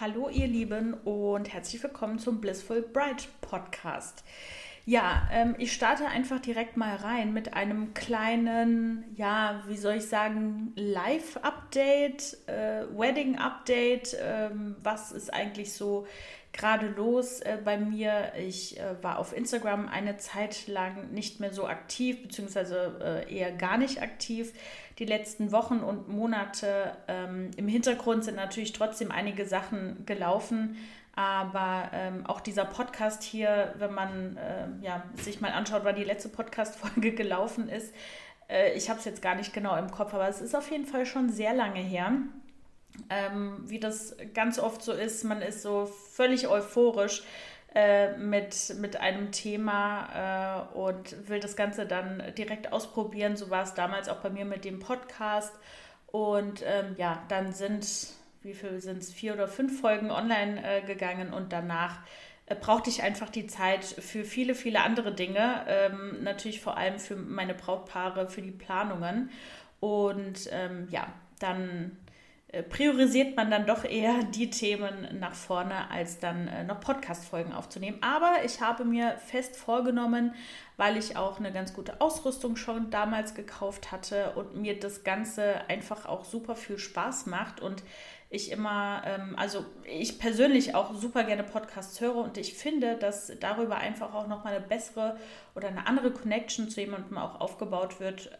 Hallo ihr Lieben und herzlich willkommen zum Blissful Bride Podcast. Ja, ähm, ich starte einfach direkt mal rein mit einem kleinen, ja, wie soll ich sagen, Live-Update, äh, Wedding-Update. Ähm, was ist eigentlich so gerade los äh, bei mir? Ich äh, war auf Instagram eine Zeit lang nicht mehr so aktiv, beziehungsweise äh, eher gar nicht aktiv. Die letzten Wochen und Monate ähm, im Hintergrund sind natürlich trotzdem einige Sachen gelaufen. Aber ähm, auch dieser Podcast hier, wenn man äh, ja, sich mal anschaut, wann die letzte Podcast-Folge gelaufen ist, äh, ich habe es jetzt gar nicht genau im Kopf, aber es ist auf jeden Fall schon sehr lange her. Ähm, wie das ganz oft so ist, man ist so völlig euphorisch äh, mit, mit einem Thema äh, und will das Ganze dann direkt ausprobieren. So war es damals auch bei mir mit dem Podcast. Und ähm, ja, dann sind wie viel sind es, vier oder fünf Folgen online äh, gegangen und danach äh, brauchte ich einfach die Zeit für viele, viele andere Dinge. Ähm, natürlich vor allem für meine Brautpaare, für die Planungen. Und ähm, ja, dann priorisiert man dann doch eher die Themen nach vorne, als dann äh, noch Podcast-Folgen aufzunehmen. Aber ich habe mir fest vorgenommen, weil ich auch eine ganz gute Ausrüstung schon damals gekauft hatte und mir das Ganze einfach auch super viel Spaß macht und ich immer, ähm, also ich persönlich auch super gerne Podcasts höre und ich finde, dass darüber einfach auch nochmal eine bessere oder eine andere Connection zu jemandem auch aufgebaut wird.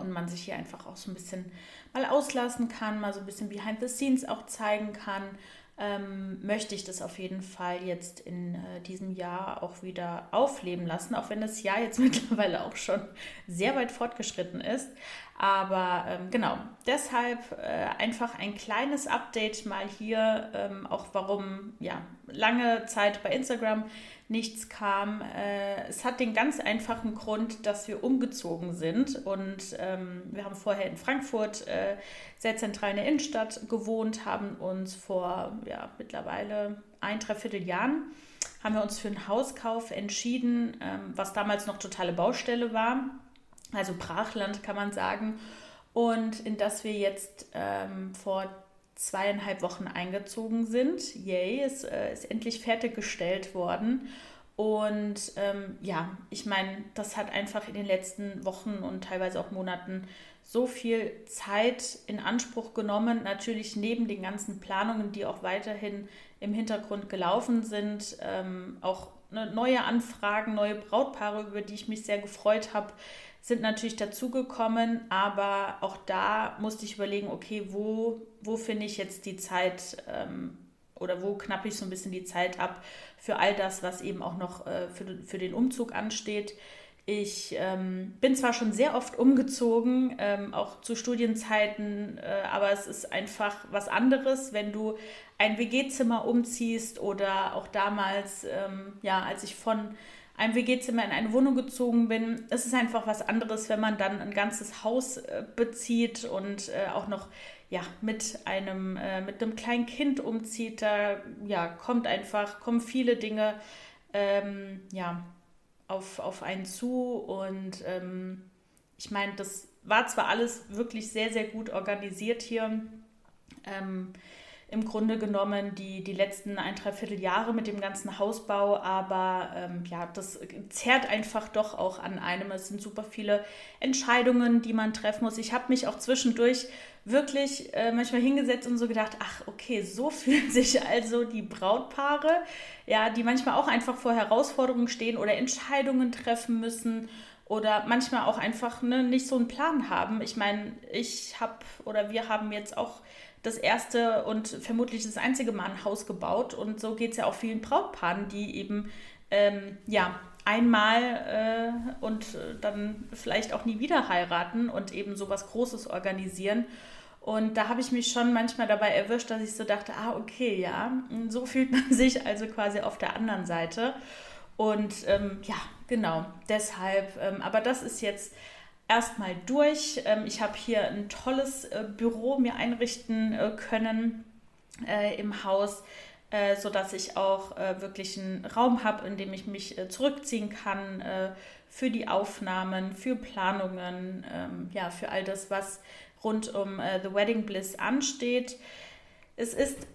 Und man sich hier einfach auch so ein bisschen mal auslassen kann, mal so ein bisschen behind the scenes auch zeigen kann, ähm, möchte ich das auf jeden Fall jetzt in äh, diesem Jahr auch wieder aufleben lassen, auch wenn das Jahr jetzt mittlerweile auch schon sehr weit fortgeschritten ist. Aber ähm, genau, deshalb äh, einfach ein kleines Update mal hier, ähm, auch warum ja lange Zeit bei Instagram nichts kam. Äh, es hat den ganz einfachen Grund, dass wir umgezogen sind und ähm, wir haben vorher in Frankfurt äh, sehr zentral in der Innenstadt gewohnt, haben uns vor ja, mittlerweile ein, dreiviertel Jahren haben wir uns für einen Hauskauf entschieden, ähm, was damals noch totale Baustelle war, also Brachland kann man sagen, und in das wir jetzt ähm, vor zweieinhalb Wochen eingezogen sind. Yay, es äh, ist endlich fertiggestellt worden. Und ähm, ja, ich meine, das hat einfach in den letzten Wochen und teilweise auch Monaten so viel Zeit in Anspruch genommen. Natürlich neben den ganzen Planungen, die auch weiterhin im Hintergrund gelaufen sind, ähm, auch ne, neue Anfragen, neue Brautpaare, über die ich mich sehr gefreut habe, sind natürlich dazugekommen, aber auch da musste ich überlegen, okay, wo, wo finde ich jetzt die Zeit ähm, oder wo knappe ich so ein bisschen die Zeit ab für all das, was eben auch noch äh, für, für den Umzug ansteht. Ich ähm, bin zwar schon sehr oft umgezogen, ähm, auch zu Studienzeiten, äh, aber es ist einfach was anderes, wenn du ein WG-Zimmer umziehst oder auch damals, ähm, ja, als ich von einem WG-Zimmer in eine Wohnung gezogen bin. Es ist einfach was anderes, wenn man dann ein ganzes Haus äh, bezieht und äh, auch noch ja, mit einem, äh, mit einem kleinen Kind umzieht. Da ja, kommt einfach, kommen viele Dinge ähm, ja, auf, auf einen zu. Und ähm, ich meine, das war zwar alles wirklich sehr, sehr gut organisiert hier. Ähm, im Grunde genommen die, die letzten ein, dreiviertel Jahre mit dem ganzen Hausbau, aber ähm, ja, das zerrt einfach doch auch an einem. Es sind super viele Entscheidungen, die man treffen muss. Ich habe mich auch zwischendurch wirklich äh, manchmal hingesetzt und so gedacht, ach okay, so fühlen sich also die Brautpaare, ja, die manchmal auch einfach vor Herausforderungen stehen oder Entscheidungen treffen müssen oder manchmal auch einfach ne, nicht so einen Plan haben. Ich meine, ich habe oder wir haben jetzt auch das erste und vermutlich das einzige Mal ein Haus gebaut. Und so geht es ja auch vielen Brautpaaren, die eben ähm, ja einmal äh, und dann vielleicht auch nie wieder heiraten und eben so was Großes organisieren. Und da habe ich mich schon manchmal dabei erwischt, dass ich so dachte, ah, okay, ja, so fühlt man sich also quasi auf der anderen Seite. Und ähm, ja, genau, deshalb, ähm, aber das ist jetzt erstmal durch. Ähm, ich habe hier ein tolles äh, Büro mir einrichten äh, können äh, im Haus, äh, sodass ich auch wirklich einen Raum habe, in dem ich mich zurückziehen kann für die Aufnahmen, für Planungen, ähm, ja, für all das, was rund um The Wedding Bliss ansteht. Es ist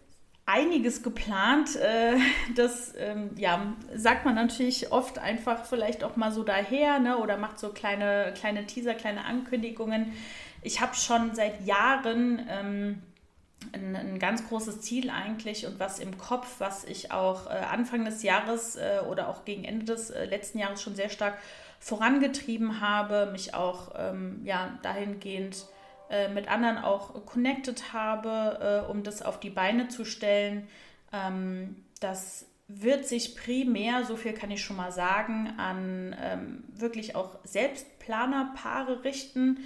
einiges geplant. Äh, das ähm, ja, sagt man natürlich oft einfach vielleicht auch mal so daher ne? oder macht so kleine, kleine Teaser, kleine Ankündigungen. Ich habe schon seit Jahren ähm, ein, ein, ganz großes Ziel eigentlich und was im Kopf, was ich auch äh, Anfang des Jahres äh, oder auch gegen Ende des äh, letzten Jahres schon sehr stark vorangetrieben habe, mich auch ähm, ja, dahingehend äh, mit anderen auch connected habe, äh, um das auf die Beine zu stellen. Ähm, das wird sich primär, so viel kann ich schon mal sagen, an ähm, wirklich auch Selbstplanerpaare richten.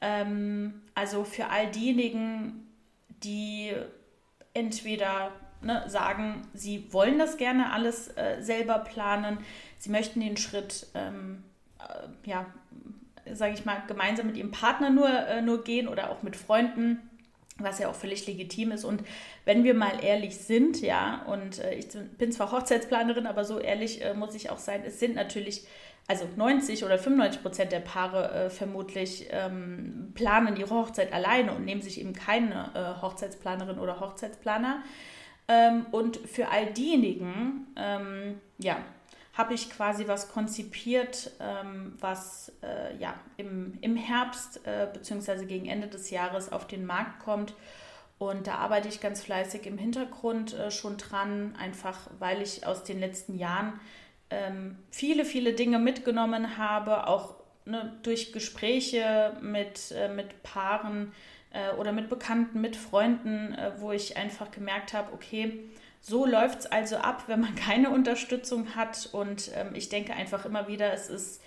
Ähm, also für all diejenigen, die entweder ne, sagen, sie wollen das gerne alles äh, selber planen, sie möchten den Schritt ähm, äh, ja, sage ich mal, gemeinsam mit ihrem Partner nur, äh, nur gehen oder auch mit Freunden, was ja auch völlig legitim ist. Und wenn wir mal ehrlich sind, ja, und äh, ich bin zwar Hochzeitsplanerin, aber so ehrlich äh, muss ich auch sein, es sind natürlich, also 90 oder 95 Prozent der Paare äh, vermutlich ähm, planen ihre Hochzeit alleine und nehmen sich eben keine äh, Hochzeitsplanerin oder Hochzeitsplaner. Ähm, und für all diejenigen, ähm, ja, habe ich quasi was konzipiert, ähm, was äh, ja, im, im Herbst äh, bzw. gegen Ende des Jahres auf den Markt kommt. Und da arbeite ich ganz fleißig im Hintergrund äh, schon dran, einfach weil ich aus den letzten Jahren ähm, viele, viele Dinge mitgenommen habe, auch ne, durch Gespräche mit, äh, mit Paaren äh, oder mit Bekannten, mit Freunden, äh, wo ich einfach gemerkt habe, okay, so läuft es also ab, wenn man keine Unterstützung hat. Und ähm, ich denke einfach immer wieder, es ist,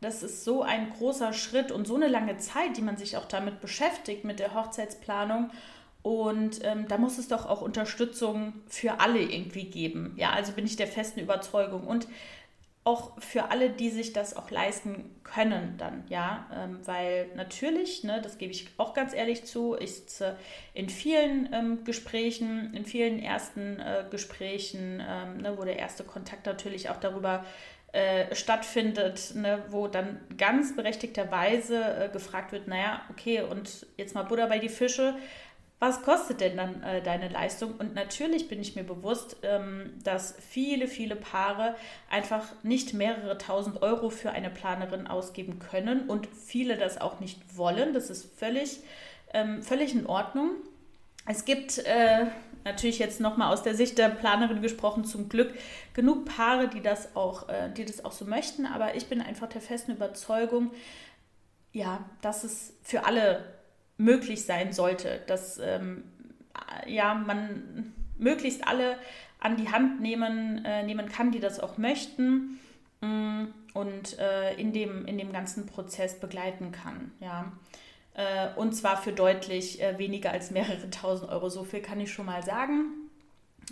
das ist so ein großer Schritt und so eine lange Zeit, die man sich auch damit beschäftigt, mit der Hochzeitsplanung. Und ähm, da muss es doch auch Unterstützung für alle irgendwie geben. Ja, also bin ich der festen Überzeugung. Und auch für alle, die sich das auch leisten können dann, ja, ähm, weil natürlich, ne, das gebe ich auch ganz ehrlich zu, ich sitze in vielen ähm, Gesprächen, in vielen ersten äh, Gesprächen, ähm, ne, wo der erste Kontakt natürlich auch darüber äh, stattfindet, ne, wo dann ganz berechtigterweise äh, gefragt wird, naja, okay, und jetzt mal Buddha bei die Fische, was kostet denn dann äh, deine Leistung? Und natürlich bin ich mir bewusst, ähm, dass viele, viele Paare einfach nicht mehrere tausend Euro für eine Planerin ausgeben können und viele das auch nicht wollen. Das ist völlig, ähm, völlig in Ordnung. Es gibt äh, natürlich jetzt nochmal aus der Sicht der Planerin gesprochen, zum Glück genug Paare, die das auch, äh, die das auch so möchten. Aber ich bin einfach der festen Überzeugung, ja, dass es für alle möglich sein sollte, dass ähm, ja, man möglichst alle an die Hand nehmen, äh, nehmen kann, die das auch möchten mm, und äh, in, dem, in dem ganzen Prozess begleiten kann. Ja. Äh, und zwar für deutlich äh, weniger als mehrere tausend Euro. So viel kann ich schon mal sagen.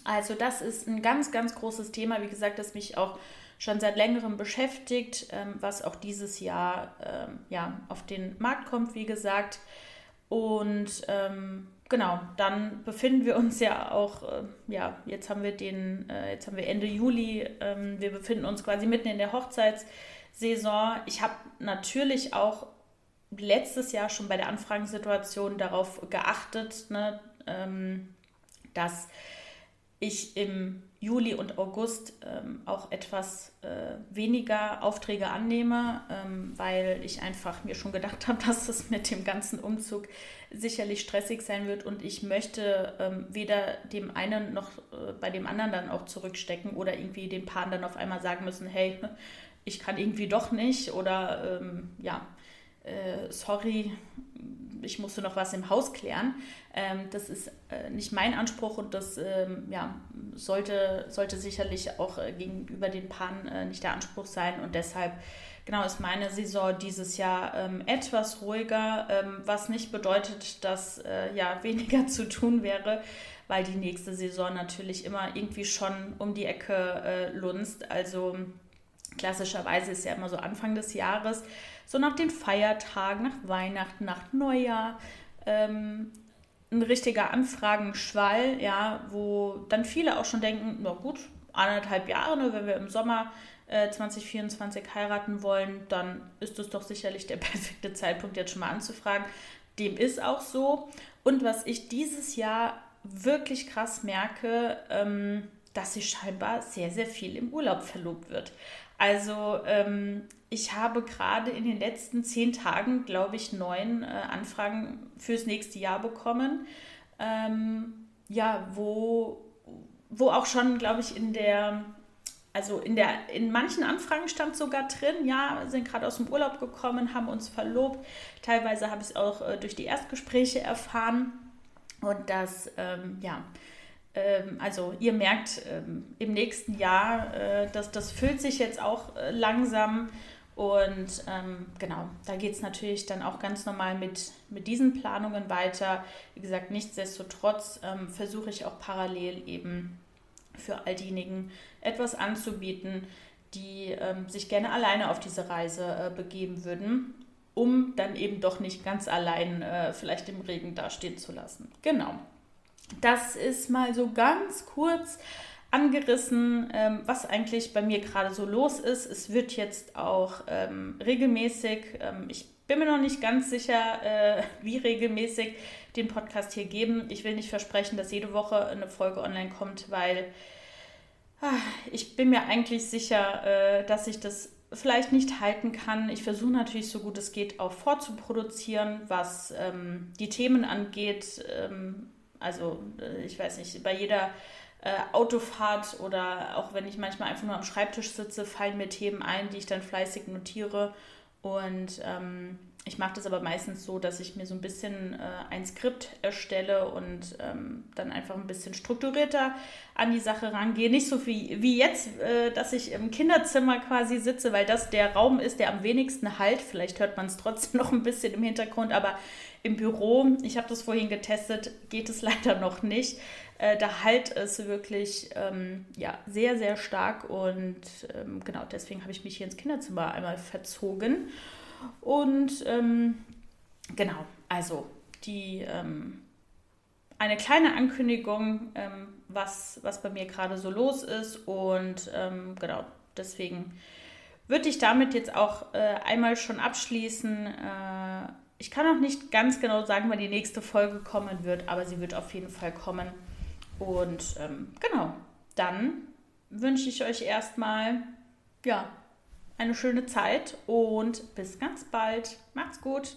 Also das ist ein ganz, ganz großes Thema, wie gesagt, das mich auch schon seit längerem beschäftigt, ähm, was auch dieses Jahr ähm, ja, auf den Markt kommt, wie gesagt. Und ähm, genau, dann befinden wir uns ja auch, äh, ja, jetzt haben wir den, äh, jetzt haben wir Ende Juli, ähm, wir befinden uns quasi mitten in der Hochzeitssaison. Ich habe natürlich auch letztes Jahr schon bei der Anfragensituation darauf geachtet, ne, ähm, dass ich im Juli und August ähm, auch etwas äh, weniger Aufträge annehme, ähm, weil ich einfach mir schon gedacht habe, dass es mit dem ganzen Umzug sicherlich stressig sein wird und ich möchte ähm, weder dem einen noch äh, bei dem anderen dann auch zurückstecken oder irgendwie den Paaren dann auf einmal sagen müssen, hey, ich kann irgendwie doch nicht oder ähm, ja, äh, sorry, ich musste noch was im Haus klären. Ähm, das ist äh, nicht mein Anspruch und das ähm, ja, sollte, sollte sicherlich auch äh, gegenüber den Paaren äh, nicht der Anspruch sein. Und deshalb genau ist meine Saison dieses Jahr ähm, etwas ruhiger, ähm, was nicht bedeutet, dass äh, ja weniger zu tun wäre, weil die nächste Saison natürlich immer irgendwie schon um die Ecke äh, lunzt. Also klassischerweise ist ja immer so Anfang des Jahres so nach den Feiertagen, nach Weihnachten, nach Neujahr, ähm, ein richtiger Anfragenschwall, ja, wo dann viele auch schon denken, na gut, anderthalb Jahre, ne, wenn wir im Sommer äh, 2024 heiraten wollen, dann ist das doch sicherlich der perfekte Zeitpunkt, jetzt schon mal anzufragen. Dem ist auch so. Und was ich dieses Jahr wirklich krass merke, ähm, dass sich scheinbar sehr, sehr viel im Urlaub verlobt wird. Also ähm, ich habe gerade in den letzten zehn Tagen, glaube ich, neun äh, Anfragen fürs nächste Jahr bekommen. Ähm, ja, wo, wo auch schon, glaube ich, in der, also in der, in manchen Anfragen stand sogar drin, ja, sind gerade aus dem Urlaub gekommen, haben uns verlobt. Teilweise habe ich es auch äh, durch die Erstgespräche erfahren. Und das, ähm, ja, also ihr merkt ähm, im nächsten Jahr, äh, dass das füllt sich jetzt auch äh, langsam. Und ähm, genau, da geht es natürlich dann auch ganz normal mit, mit diesen Planungen weiter. Wie gesagt, nichtsdestotrotz ähm, versuche ich auch parallel eben für all diejenigen etwas anzubieten, die ähm, sich gerne alleine auf diese Reise äh, begeben würden, um dann eben doch nicht ganz allein vielleicht im Regen dastehen zu lassen. Genau. Das ist mal so ganz kurz angerissen, ähm, was eigentlich bei mir gerade so los ist. Es wird jetzt auch ähm, regelmäßig, ähm, ich bin mir noch nicht ganz sicher, äh, wie regelmäßig den Podcast hier geben. Ich will nicht versprechen, dass jede Woche eine Folge online kommt, weil ah, ich bin mir eigentlich sicher, äh, dass ich das vielleicht nicht halten kann. Ich versuche natürlich so gut es geht auch vorzuproduzieren, was ähm, die Themen angeht. Also äh, ich weiß nicht, bei jeder äh, Autofahrt oder auch wenn ich manchmal einfach nur am Schreibtisch sitze, fallen mir Themen ein, die ich dann fleißig notiere. Und ähm, ich mache das aber meistens so, dass ich mir so ein bisschen äh, ein Skript erstelle und ähm, dann einfach ein bisschen strukturierter an die Sache rangehe. Nicht so wie, wie jetzt, äh, dass ich im Kinderzimmer quasi sitze, weil das der Raum ist, der am wenigsten halt. Vielleicht hört man es trotzdem noch ein bisschen im Hintergrund, aber im Büro, ich habe das vorhin getestet, geht es leider noch nicht. Äh, da halt es wirklich ähm, ja, sehr, sehr stark und ähm, genau deswegen habe ich mich hier ins Kinderzimmer einmal verzogen. Und ähm, genau, also die ähm, eine kleine Ankündigung, ähm, was, was bei mir gerade so los ist und ähm, genau deswegen würde ich damit jetzt auch äh, einmal schon abschließen. Äh, ich kann auch nicht ganz genau sagen, wann die nächste Folge kommen wird, aber sie wird auf jeden Fall kommen. Und ähm, genau, dann wünsche ich euch erstmal ja, eine schöne Zeit und bis ganz bald. Macht's gut.